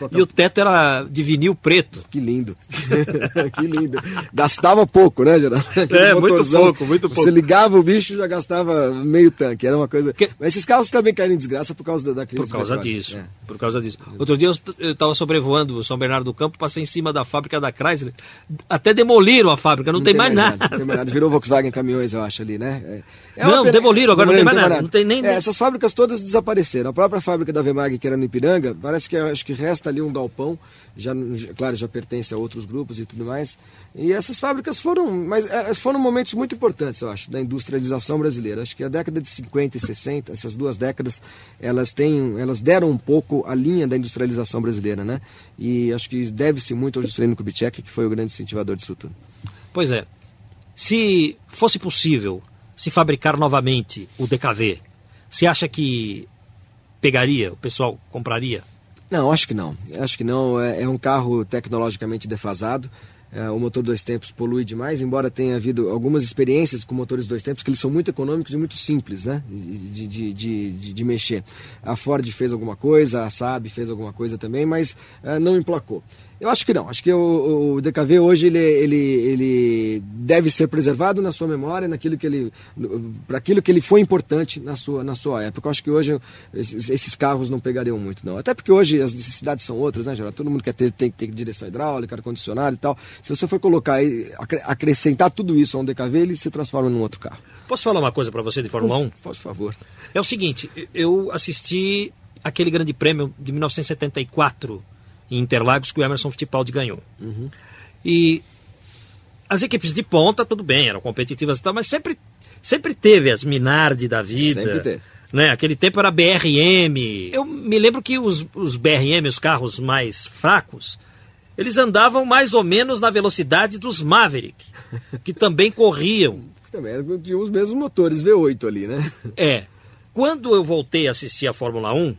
marrom e o teto era de vinil preto. Que lindo. que lindo. Gastava pouco, né, Geraldo? é, muito pouco, muito pouco. Você ligava o bicho já gastava meio tanque. Era uma coisa. Que... Mas esses carros também caem em desgraça por causa da, da crise. Por causa disso. É. Por causa disso. Outro dia eu estava sobrevoando São Bernardo do Campo, passei em cima da fábrica da Chrysler. Até demoliram a fábrica, não, não tem, tem, mais, mais nada. nada. Não tem mais nada. Virou Volkswagen caminhões, eu acho, ali, né? É. É não, pena... demoliram, agora não, não, tem mais nada. Não tem nem... É, essas fábricas todas desapareceram. A própria fábrica da Vemag, que era no Ipiranga, parece que acho que resta ali um galpão, já, claro, já pertence a outros grupos e tudo mais. E essas fábricas foram, mas é, foram momentos muito importantes, eu acho, da industrialização brasileira. Acho que a década de 50 e 60, essas duas décadas, elas têm, elas deram um pouco a linha da industrialização brasileira, né? E acho que deve-se muito ao Juscelino Kubitschek, que foi o grande incentivador disso tudo. Pois é. Se fosse possível se fabricar novamente o DKV, você acha que pegaria, o pessoal compraria? Não, acho que não. Acho que não. É, é um carro tecnologicamente defasado. É, o motor dois tempos polui demais, embora tenha havido algumas experiências com motores dois tempos que eles são muito econômicos e muito simples né, de, de, de, de, de mexer. A Ford fez alguma coisa, a Saab fez alguma coisa também, mas é, não emplacou. Eu acho que não. Acho que o, o DKV hoje ele, ele, ele deve ser preservado na sua memória, naquilo que ele, para aquilo que ele foi importante na sua, na sua época. Eu acho que hoje esses, esses carros não pegariam muito, não. Até porque hoje as necessidades são outras, né, geral? Todo mundo quer ter, tem que ter direção hidráulica, ar-condicionado e tal. Se você for colocar e acrescentar tudo isso a um DKV, ele se transforma num outro carro. Posso falar uma coisa para você de Fórmula 1? Por favor. É o seguinte, eu assisti aquele grande prêmio de 1974 em Interlagos que o Emerson Fittipaldi ganhou. Uhum. E as equipes de ponta, tudo bem, eram competitivas e tal, mas sempre, sempre teve as Minardi da vida. Sempre teve. Né? Aquele tempo era BRM. Eu me lembro que os, os BRM, os carros mais fracos, eles andavam mais ou menos na velocidade dos Maverick, que também corriam. Também tinham os mesmos motores V8 ali, né? É. Quando eu voltei a assistir a Fórmula 1,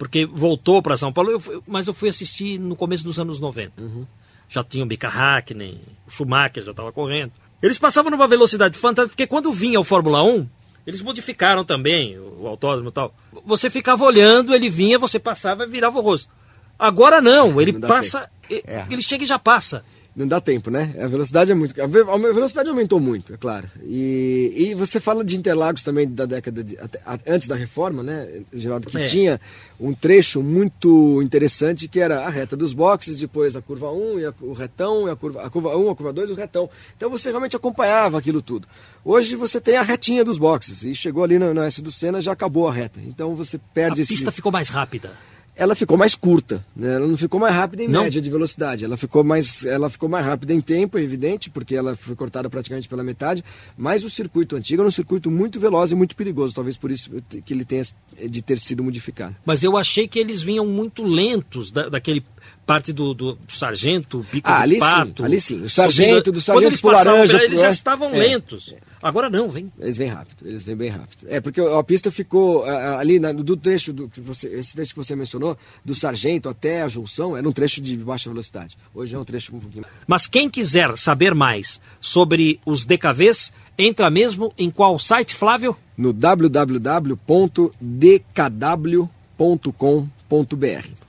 porque voltou para São Paulo, eu, mas eu fui assistir no começo dos anos 90. Uhum. Já tinha o Mika Hakkinen, o Schumacher já estava correndo. Eles passavam numa velocidade fantástica, porque quando vinha o Fórmula 1, eles modificaram também o, o autódromo e tal. Você ficava olhando, ele vinha, você passava e virava o rosto. Agora não, ele não passa, ele, é. ele chega e já passa não dá tempo, né? A velocidade é muito. A velocidade aumentou muito, é claro. E, e você fala de Interlagos também da década de, até, antes da reforma, né, Geraldo, que é. tinha um trecho muito interessante que era a reta dos boxes, depois a curva 1 e a, o retão, e a curva, a curva 1, a curva 2 e o retão. Então você realmente acompanhava aquilo tudo. Hoje você tem a retinha dos boxes e chegou ali no, no S do Senna já acabou a reta. Então você perde a esse. A pista ficou mais rápida ela ficou mais curta, né? ela não ficou mais rápida em não. média de velocidade, ela ficou, mais, ela ficou mais rápida em tempo, é evidente, porque ela foi cortada praticamente pela metade, mas o circuito antigo era um circuito muito veloz e muito perigoso, talvez por isso que ele tenha de ter sido modificado. Mas eu achei que eles vinham muito lentos da, daquele parte do, do, sargento, pico ah, ali pato. Sim, ali sim. O sargento, do sargento eles laranja. eles já é, estavam é, lentos. É. Agora não, vem. Eles vêm rápido, eles vêm bem rápido. É, porque a pista ficou ali na, do trecho do que você, esse trecho que você mencionou, do sargento até a junção, era um trecho de baixa velocidade. Hoje é um trecho um pouquinho. Mas quem quiser saber mais sobre os DKVs, entra mesmo em qual site, Flávio? No www.dkw.com.br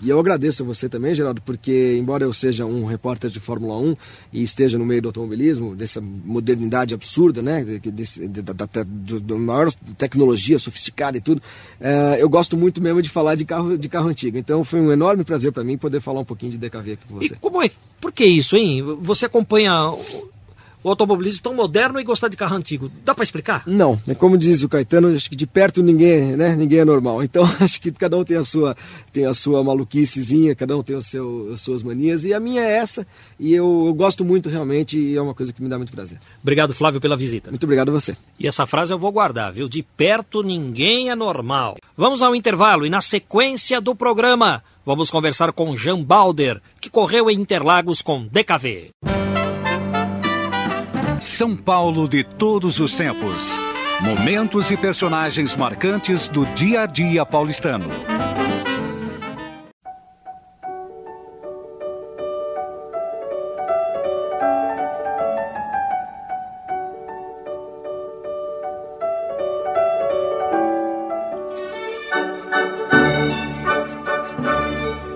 e eu agradeço a você também, Geraldo, porque embora eu seja um repórter de Fórmula 1 e esteja no meio do automobilismo, dessa modernidade absurda, né, desse, da, da, da, da, maior tecnologia sofisticada e tudo, é, eu gosto muito mesmo de falar de carro, de carro antigo. Então foi um enorme prazer para mim poder falar um pouquinho de DKV aqui com você. E como é? Por que isso, hein? Você acompanha o automobilismo tão moderno e gostar de carro antigo. Dá para explicar? Não. É como diz o Caetano, acho que de perto ninguém, né, ninguém é normal. Então acho que cada um tem a sua, tem a sua maluquicezinha, cada um tem o seu, as suas manias e a minha é essa. E eu, eu gosto muito realmente e é uma coisa que me dá muito prazer. Obrigado, Flávio, pela visita. Muito obrigado a você. E essa frase eu vou guardar, viu? De perto ninguém é normal. Vamos ao intervalo e na sequência do programa vamos conversar com Jean Balder, que correu em Interlagos com DKV. São Paulo de todos os tempos. Momentos e personagens marcantes do dia a dia paulistano.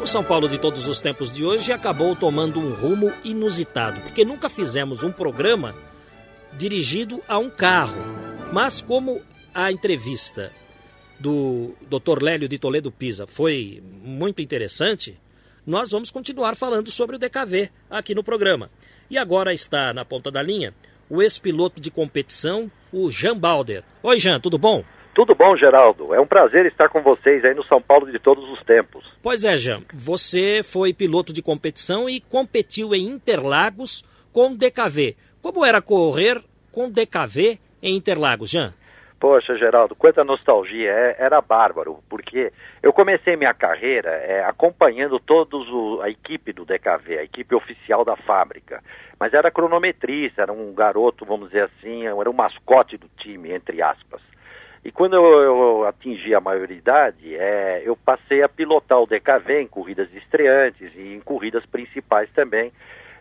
O São Paulo de todos os tempos de hoje acabou tomando um rumo inusitado, porque nunca fizemos um programa dirigido a um carro. Mas como a entrevista do Dr. Lélio de Toledo Pisa foi muito interessante, nós vamos continuar falando sobre o DKV aqui no programa. E agora está na ponta da linha o ex-piloto de competição, o Jean Balder. Oi, Jean, tudo bom? Tudo bom, Geraldo? É um prazer estar com vocês aí no São Paulo de todos os tempos. Pois é, Jean. Você foi piloto de competição e competiu em Interlagos com DKV. Como era correr com DKV em Interlagos, Jean? Poxa, Geraldo, quanta nostalgia, é, era bárbaro, porque eu comecei minha carreira é, acompanhando todos o, a equipe do DKV, a equipe oficial da fábrica, mas era cronometrista, era um garoto, vamos dizer assim, era um mascote do time, entre aspas. E quando eu, eu atingi a maioridade, é, eu passei a pilotar o DKV em corridas estreantes e em corridas principais também,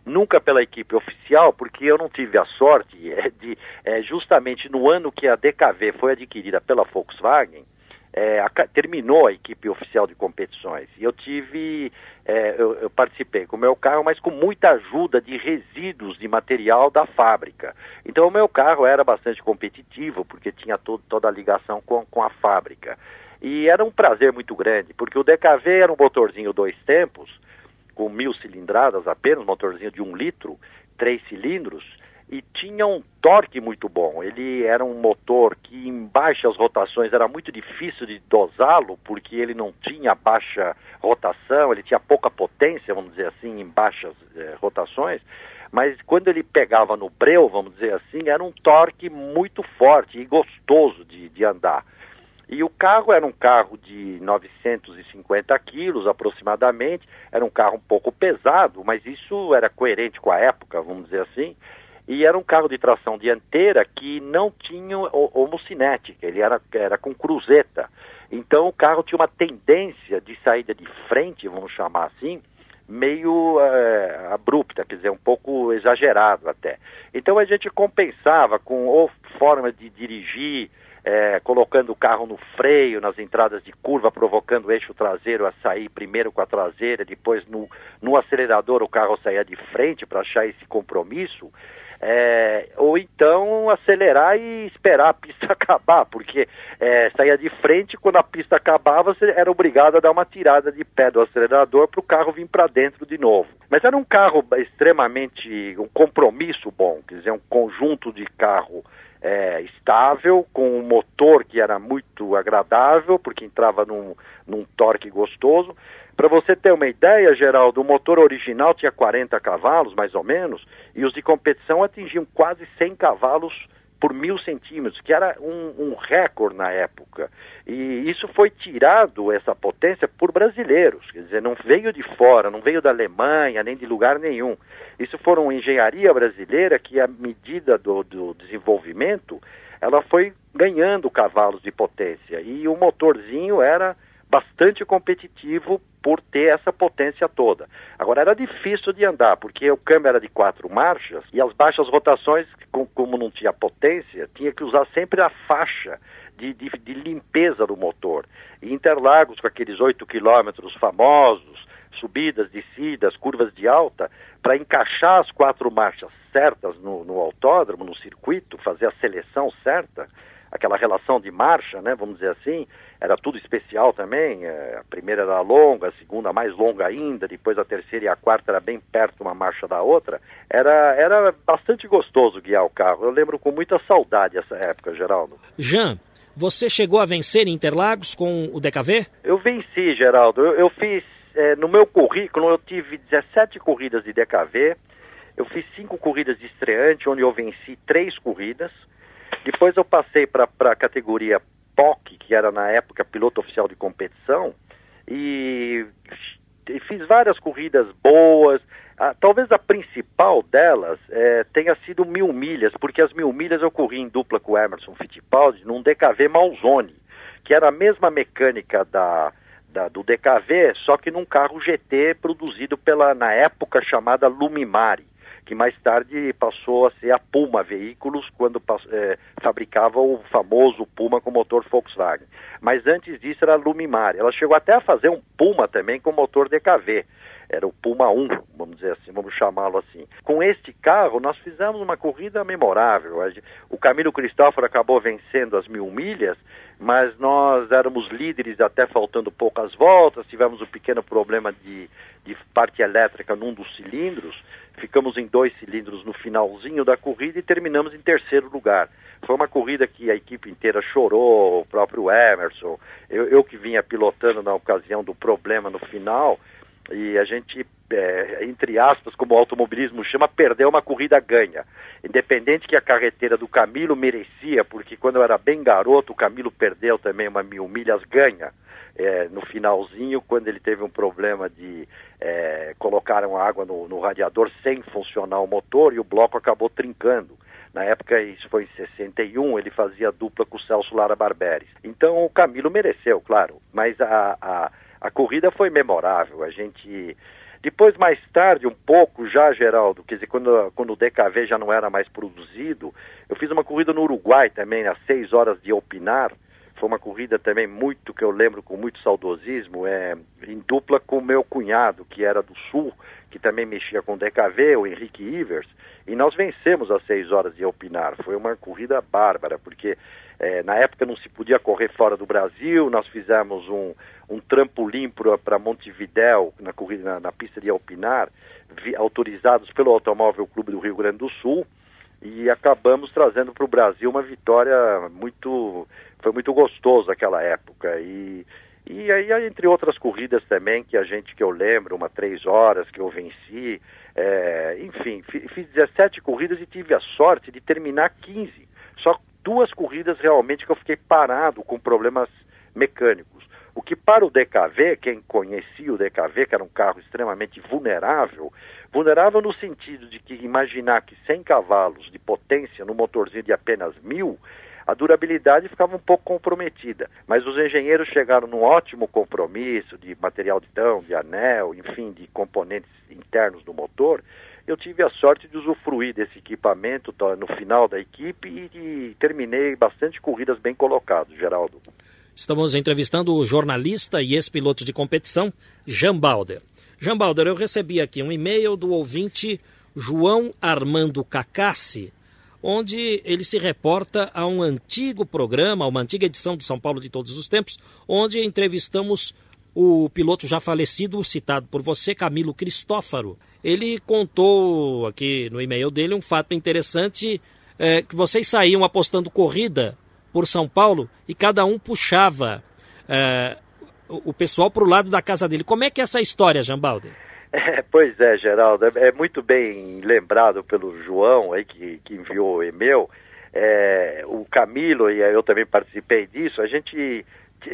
nunca pela equipe oficial, porque eu não tive a sorte é, de, é, justamente no ano que a DKV foi adquirida pela Volkswagen, é, a, terminou a equipe oficial de competições. E eu tive, é, eu, eu, participei com o meu carro, mas com muita ajuda de resíduos de material da fábrica. Então o meu carro era bastante competitivo, porque tinha todo, toda a ligação com, com a fábrica. E era um prazer muito grande, porque o DKV era um motorzinho dois tempos, com mil cilindradas apenas, motorzinho de um litro, três cilindros, e tinha um torque muito bom. Ele era um motor que em baixas rotações era muito difícil de dosá-lo, porque ele não tinha baixa rotação, ele tinha pouca potência, vamos dizer assim, em baixas eh, rotações. Mas quando ele pegava no breu, vamos dizer assim, era um torque muito forte e gostoso de, de andar. E o carro era um carro de 950 quilos aproximadamente, era um carro um pouco pesado, mas isso era coerente com a época, vamos dizer assim. E era um carro de tração dianteira que não tinha homocinética, ele era, era com cruzeta. Então o carro tinha uma tendência de saída de frente, vamos chamar assim, meio é, abrupta, quer dizer, um pouco exagerado até. Então a gente compensava com ou forma de dirigir, é, colocando o carro no freio, nas entradas de curva, provocando o eixo traseiro a sair primeiro com a traseira, depois no, no acelerador o carro saía de frente para achar esse compromisso. É, ou então acelerar e esperar a pista acabar, porque é, saía de frente, quando a pista acabava, você era obrigado a dar uma tirada de pé do acelerador para o carro vir para dentro de novo. Mas era um carro extremamente, um compromisso bom, quer dizer, um conjunto de carro é, estável, com um motor que era muito agradável, porque entrava num, num torque gostoso. Para você ter uma ideia, Geraldo, o motor original tinha 40 cavalos, mais ou menos, e os de competição atingiam quase 100 cavalos por mil centímetros, que era um, um recorde na época. E isso foi tirado, essa potência, por brasileiros, quer dizer, não veio de fora, não veio da Alemanha, nem de lugar nenhum. Isso foi uma engenharia brasileira que, à medida do, do desenvolvimento, ela foi ganhando cavalos de potência. E o motorzinho era bastante competitivo por ter essa potência toda. Agora era difícil de andar, porque o câmbio era de quatro marchas e as baixas rotações, como não tinha potência, tinha que usar sempre a faixa de, de, de limpeza do motor. E Interlagos, com aqueles oito quilômetros famosos, subidas, descidas, curvas de alta, para encaixar as quatro marchas certas no, no autódromo, no circuito, fazer a seleção certa, aquela relação de marcha, né, vamos dizer assim, era tudo especial também. É, a primeira era longa, a segunda mais longa ainda, depois a terceira e a quarta era bem perto uma marcha da outra. Era, era bastante gostoso guiar o carro. Eu lembro com muita saudade essa época, Geraldo. Jean, você chegou a vencer em Interlagos com o DKV? Eu venci, Geraldo. Eu, eu fiz, é, no meu currículo, eu tive 17 corridas de DKV. Eu fiz cinco corridas de estreante, onde eu venci três corridas. Depois eu passei para a categoria POC, que era na época piloto oficial de competição, e, e fiz várias corridas boas. Talvez a principal delas é, tenha sido mil milhas, porque as mil milhas eu corri em dupla com o Emerson Fittipaldi num DKV Malzone, que era a mesma mecânica da, da, do DKV, só que num carro GT produzido pela, na época, chamada Lumimari que mais tarde passou a ser a Puma Veículos, quando é, fabricava o famoso Puma com motor Volkswagen. Mas antes disso era a Lumimar. Ela chegou até a fazer um Puma também com motor DKV. Era o Puma 1, vamos dizer assim, vamos chamá-lo assim. Com este carro, nós fizemos uma corrida memorável. O Camilo Cristóforo acabou vencendo as mil milhas, mas nós éramos líderes até faltando poucas voltas, tivemos um pequeno problema de, de parte elétrica num dos cilindros, ficamos em dois cilindros no finalzinho da corrida e terminamos em terceiro lugar. Foi uma corrida que a equipe inteira chorou, o próprio Emerson, eu, eu que vinha pilotando na ocasião do problema no final, e a gente, é, entre aspas, como o automobilismo chama, perdeu uma corrida ganha. Independente que a carreteira do Camilo merecia, porque quando eu era bem garoto, o Camilo perdeu também uma mil milhas ganha. É, no finalzinho, quando ele teve um problema de é, colocaram água no, no radiador sem funcionar o motor e o bloco acabou trincando. Na época, isso foi em 61, ele fazia dupla com o Celso Lara Barberes. Então o Camilo mereceu, claro, mas a, a a corrida foi memorável. A gente. Depois, mais tarde, um pouco já, Geraldo, quer dizer, quando, quando o DKV já não era mais produzido, eu fiz uma corrida no Uruguai também, às seis horas de Opinar, foi uma corrida também muito que eu lembro com muito saudosismo, é, em dupla com meu cunhado, que era do Sul, que também mexia com DKV, o Henrique Ivers, e nós vencemos as seis horas de Alpinar. Foi uma corrida bárbara, porque é, na época não se podia correr fora do Brasil, nós fizemos um, um trampolim para Montevidéu, na, corrida, na, na pista de Alpinar, vi, autorizados pelo Automóvel Clube do Rio Grande do Sul, e acabamos trazendo para o Brasil uma vitória muito foi muito gostoso aquela época. E e aí entre outras corridas também que a gente que eu lembro uma três horas que eu venci é, enfim fiz 17 corridas e tive a sorte de terminar 15 só duas corridas realmente que eu fiquei parado com problemas mecânicos. O que para o DKV, quem conhecia o DKV, que era um carro extremamente vulnerável, vulnerável no sentido de que imaginar que 100 cavalos de potência no motorzinho de apenas mil, a durabilidade ficava um pouco comprometida. Mas os engenheiros chegaram num ótimo compromisso de material de tão, de anel, enfim, de componentes internos do motor. Eu tive a sorte de usufruir desse equipamento no final da equipe e, e terminei bastante corridas bem colocado, Geraldo. Estamos entrevistando o jornalista e ex-piloto de competição, Jean Balder. Jean Balder, eu recebi aqui um e-mail do ouvinte João Armando Cacassi, onde ele se reporta a um antigo programa, uma antiga edição do São Paulo de Todos os Tempos, onde entrevistamos o piloto já falecido, citado por você, Camilo Cristófaro. Ele contou aqui no e-mail dele um fato interessante, é, que vocês saíam apostando corrida por São Paulo e cada um puxava é, o, pessoal para o lado da casa dele. Como é que é essa história, Jambaldi? É, pois é, Geraldo, é, é, muito bem lembrado pelo João aí que, que enviou o e-mail. É, o Camilo e eu também participei disso. A gente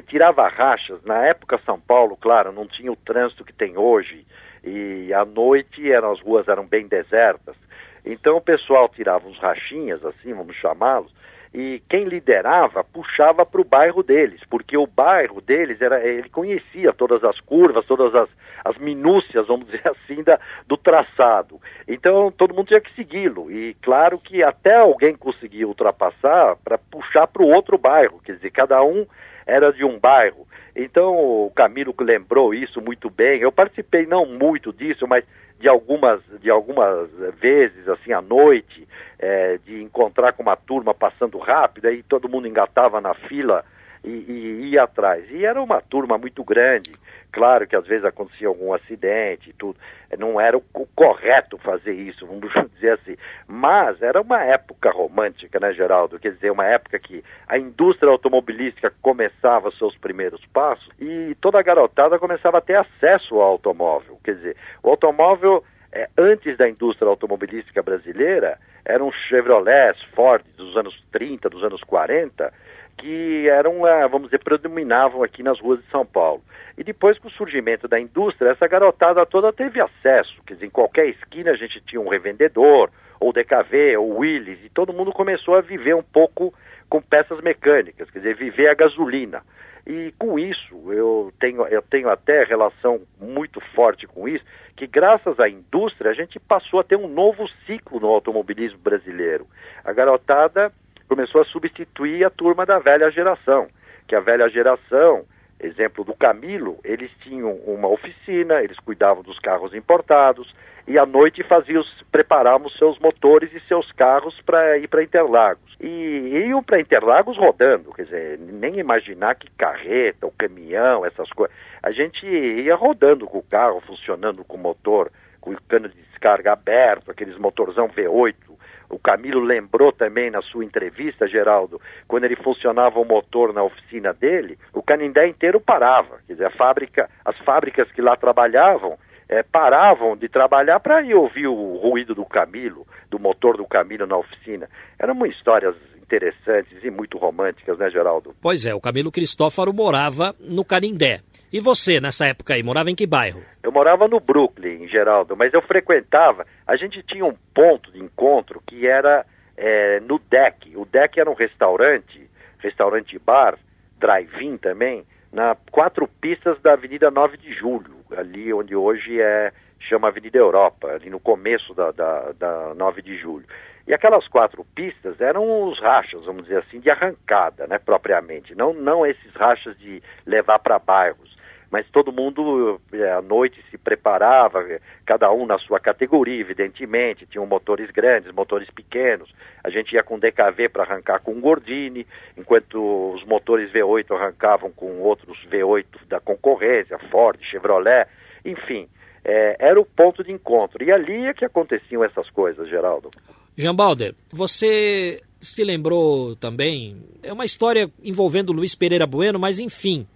tirava rachas. Na época São Paulo, claro, não tinha o trânsito que tem hoje e à noite eram, as ruas eram bem desertas. Então o pessoal tirava uns rachinhas, assim, vamos chamá-los, e quem liderava puxava para o bairro deles, porque o bairro deles era ele conhecia todas as curvas, todas as, as minúcias, vamos dizer assim, da, do traçado. Então todo mundo tinha que segui-lo e claro que até alguém conseguia ultrapassar para puxar para o outro bairro, quer dizer, cada um era de um bairro. Então o Camilo lembrou isso muito bem. Eu participei não muito disso, mas de algumas, de algumas vezes, assim, à noite, é, de encontrar com uma turma passando rápido, aí todo mundo engatava na fila e, e, ia atrás. E era uma turma muito grande. Claro que às vezes acontecia algum acidente e tudo. Não era o, correto fazer isso, vamos dizer assim. Mas era uma época romântica, né, Geraldo? Quer dizer, uma época que a indústria automobilística começava seus primeiros passos e toda a garotada começava a ter acesso ao automóvel. Quer dizer, o automóvel, é, antes da indústria automobilística brasileira, eram Chevrolets, Ford dos anos 30, dos anos 40, que eram, ah, vamos dizer, predominavam aqui nas ruas de São Paulo. E depois, com o surgimento da indústria, essa garotada toda teve acesso, quer dizer, em qualquer esquina a gente tinha um revendedor, ou DKV, ou Willys, e todo mundo começou a viver um pouco com peças mecânicas, quer dizer, viver a gasolina. E com isso, eu tenho, eu tenho até relação muito forte com isso, que graças à indústria a gente passou a ter um novo ciclo no automobilismo brasileiro. A garotada começou a substituir a turma da velha geração, que a velha geração, exemplo do Camilo, eles tinham uma oficina, eles cuidavam dos carros importados e à noite faziam, preparavam seus motores e seus carros para ir para Interlagos. E iam para Interlagos rodando, quer dizer, nem imaginar que carreta, ou caminhão, essas coisas. A gente ia rodando com o carro, funcionando com o motor, com o cano de descarga aberto, aqueles motorzão V8 o Camilo lembrou também na sua entrevista, Geraldo, quando ele funcionava o motor na oficina dele, o Canindé inteiro parava. Quer dizer, a fábrica, as fábricas que lá trabalhavam é, paravam de trabalhar para ir ouvir o ruído do Camilo, do motor do Camilo na oficina. Eram histórias interessantes e muito românticas, né, Geraldo? Pois é, o Camilo Cristófaro morava no Canindé. E você, nessa época aí, morava em que bairro? Eu morava no Brooklyn, Geraldo, mas eu frequentava. A gente tinha um ponto de encontro que era é, no Deck. O Deck era um restaurante, restaurante bar, drive-in também, na quatro pistas da Avenida 9 de Julho, ali onde hoje é chama Avenida Europa, ali no começo da, da, da 9 de Julho. E aquelas quatro pistas eram os rachas, vamos dizer assim, de arrancada, né, propriamente. Não, não esses rachas de levar para bairros mas todo mundo é, à noite se preparava, cada um na sua categoria, evidentemente, tinham motores grandes, motores pequenos. A gente ia com DKV para arrancar com Gordini, enquanto os motores V8 arrancavam com outros V8 da concorrência, Ford, Chevrolet, enfim. É, era o ponto de encontro. E ali é que aconteciam essas coisas, Geraldo. Jean Balder, você se lembrou também, é uma história envolvendo Luiz Pereira Bueno, mas enfim,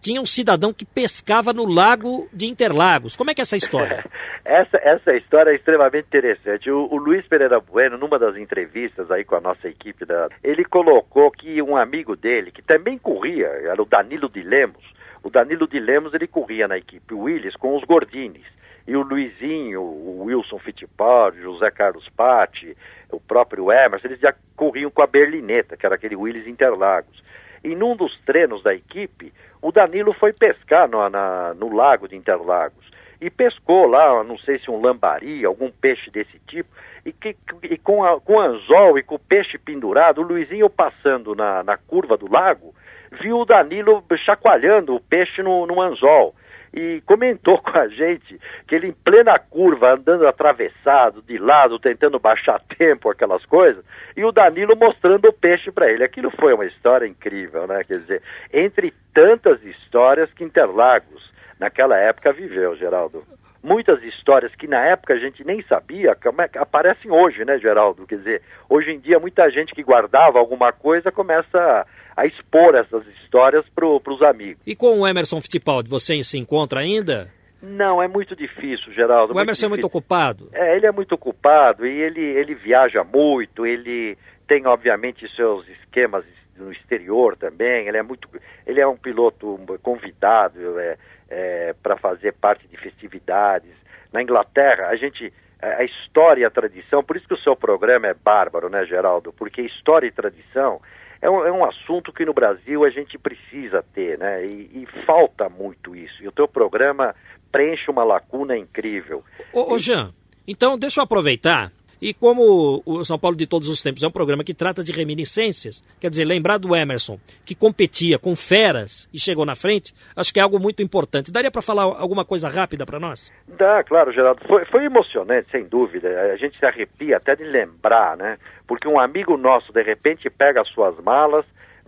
tinha um cidadão que pescava no lago de Interlagos. Como é que é essa história? essa, essa história é extremamente interessante. O, o, Luiz Pereira Bueno, numa das entrevistas aí com a nossa equipe, da, ele colocou que um amigo dele, que também corria, era o Danilo de Lemos, o Danilo de Lemos ele corria na equipe Willis com os Gordines. E o Luizinho, o Wilson Fittipaldi, José Carlos Patti, o próprio Emerson, eles já corriam com a Berlineta, que era aquele Willis Interlagos. E num dos treinos da equipe, o Danilo foi pescar no, na, no lago de Interlagos. E pescou lá, não sei se um lambari, algum peixe desse tipo, e, que, e com, a, com anzol e com o peixe pendurado, o Luizinho passando na, na curva do lago, viu o Danilo chacoalhando o peixe no, no anzol e comentou com a gente que ele em plena curva, andando atravessado, de lado, tentando baixar tempo, aquelas coisas, e o Danilo mostrando o peixe para ele. Aquilo foi uma história incrível, né? Quer dizer, entre tantas histórias que Interlagos, naquela época, viveu, Geraldo. Muitas histórias que na época a gente nem sabia, é aparecem hoje, né, Geraldo? Quer dizer, hoje em dia muita gente que guardava alguma coisa começa a expor essas histórias para os amigos. E com o Emerson Fittipaldi, você se encontra ainda? Não, é muito difícil, Geraldo. O Emerson é muito ocupado? É, ele é muito ocupado e ele, ele viaja muito, ele tem, obviamente, seus esquemas no exterior também, ele é muito, ele é um piloto convidado é, é, para fazer parte de festividades. Na Inglaterra, a gente, a história e a tradição, por isso que o seu programa é bárbaro, né, Geraldo? Porque história e tradição é um, é um assunto que no Brasil a gente precisa ter, né? E, e, falta muito isso. E o teu programa preenche uma lacuna incrível. Ô, ô Jean, então deixa eu aproveitar e como o São Paulo de Todos os Tempos é um programa que trata de reminiscências, quer dizer, lembrar do Emerson, que competia com feras e chegou na frente, acho que é algo muito importante. Daria para falar alguma coisa rápida para nós? Dá, claro, Geraldo. Foi, foi emocionante, sem dúvida. A gente se arrepia até de lembrar, né? Porque um amigo nosso, de repente, pega as suas malas,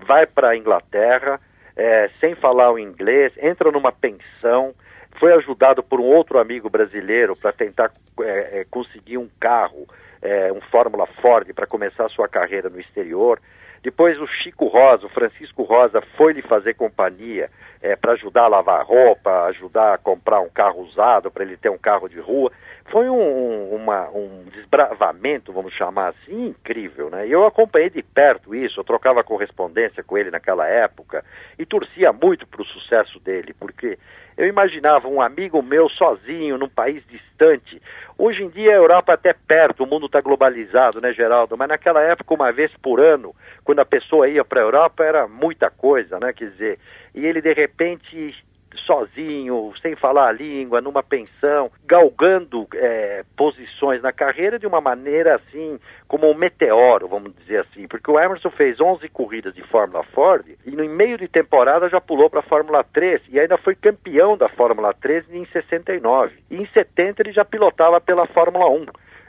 vai para a Inglaterra, é, sem falar o inglês, entra numa pensão, foi ajudado por um outro amigo brasileiro para tentar é, é, conseguir um carro é, um Fórmula Ford para começar sua carreira no exterior. Depois o Chico Rosa, o Francisco Rosa, foi lhe fazer companhia é, para ajudar a lavar roupa, ajudar a comprar um carro usado para ele ter um carro de rua. Foi um, uma, um desbravamento, vamos chamar assim, incrível, né? E eu acompanhei de perto isso, eu trocava correspondência com ele naquela época e torcia muito para o sucesso dele, porque eu imaginava um amigo meu sozinho num país distante. Hoje em dia a Europa é até perto, o mundo está globalizado, né, Geraldo? Mas naquela época, uma vez por ano, quando a pessoa ia para a Europa, era muita coisa, né? Quer dizer, e ele de repente sozinho, sem falar a língua, numa pensão, galgando é, posições na carreira de uma maneira assim, como um meteoro, vamos dizer assim, porque o Emerson fez 11 corridas de Fórmula Ford e no meio de temporada já pulou para a Fórmula 3 e ainda foi campeão da Fórmula 3 em 69. E em 70 ele já pilotava pela Fórmula 1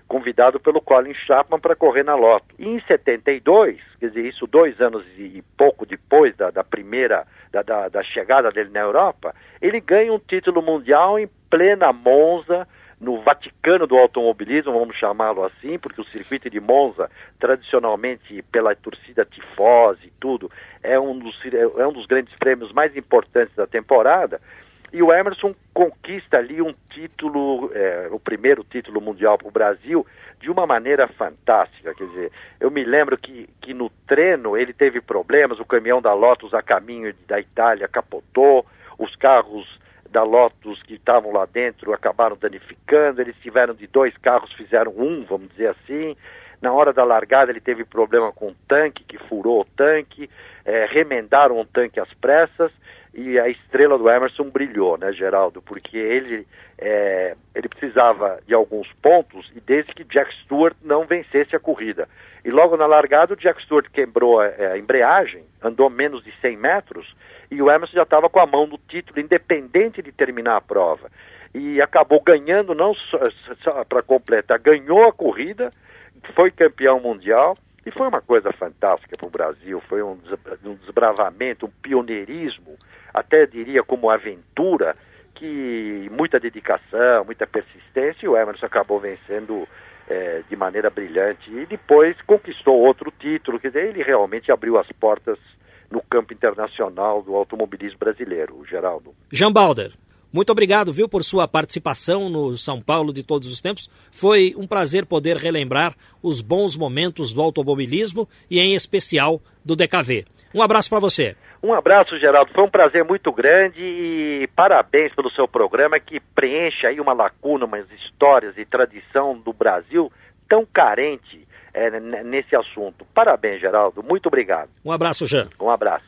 convidado pelo Colin Chapman para correr na Loto. E em 72, quer dizer, isso dois anos e pouco depois da, da primeira, da, da, da chegada dele na Europa, ele ganha um título mundial em plena Monza, no Vaticano do automobilismo, vamos chamá-lo assim, porque o circuito de Monza, tradicionalmente pela torcida tifose e tudo, é um, dos, é um dos grandes prêmios mais importantes da temporada. E o Emerson conquista ali um título, é, o primeiro título mundial para o Brasil, de uma maneira fantástica. Quer dizer, eu me lembro que, que no treino ele teve problemas, o caminhão da Lotus a caminho da Itália capotou, os carros da Lotus que estavam lá dentro acabaram danificando, eles tiveram de dois carros, fizeram um, vamos dizer assim. Na hora da largada ele teve problema com o tanque, que furou o tanque, é, remendaram o tanque às pressas e a estrela do Emerson brilhou, né, Geraldo? Porque ele, é, ele precisava de alguns pontos e desde que Jack Stewart não vencesse a corrida. E logo na largada o Jack Stewart quebrou a, a embreagem, andou menos de 100 metros e o Emerson já estava com a mão no título, independente de terminar a prova. E acabou ganhando, não só, só para completar, ganhou a corrida, foi campeão mundial e foi uma coisa fantástica para o Brasil, foi um, um desbravamento, um pioneirismo, até diria como aventura, que muita dedicação, muita persistência, e o Emerson acabou vencendo é, de maneira brilhante e depois conquistou outro título, quer dizer, ele realmente abriu as portas no campo internacional do automobilismo brasileiro, Geraldo. Jean Balder, muito obrigado, viu, por sua participação no São Paulo de todos os tempos. Foi um prazer poder relembrar os bons momentos do automobilismo e, em especial, do DKV. Um abraço para você. Um abraço, Geraldo. Foi um prazer muito grande e parabéns pelo seu programa que preenche aí uma lacuna, umas histórias e tradição do Brasil tão carente é, nesse assunto. Parabéns, Geraldo. Muito obrigado. Um abraço, Jean. Um abraço.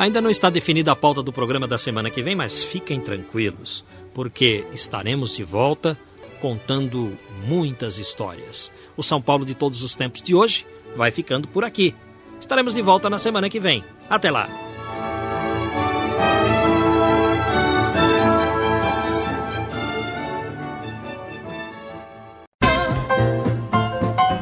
Ainda não está definida a pauta do programa da semana que vem, mas fiquem tranquilos, porque estaremos de volta contando muitas histórias. O São Paulo de todos os tempos de hoje vai ficando por aqui. Estaremos de volta na semana que vem. Até lá!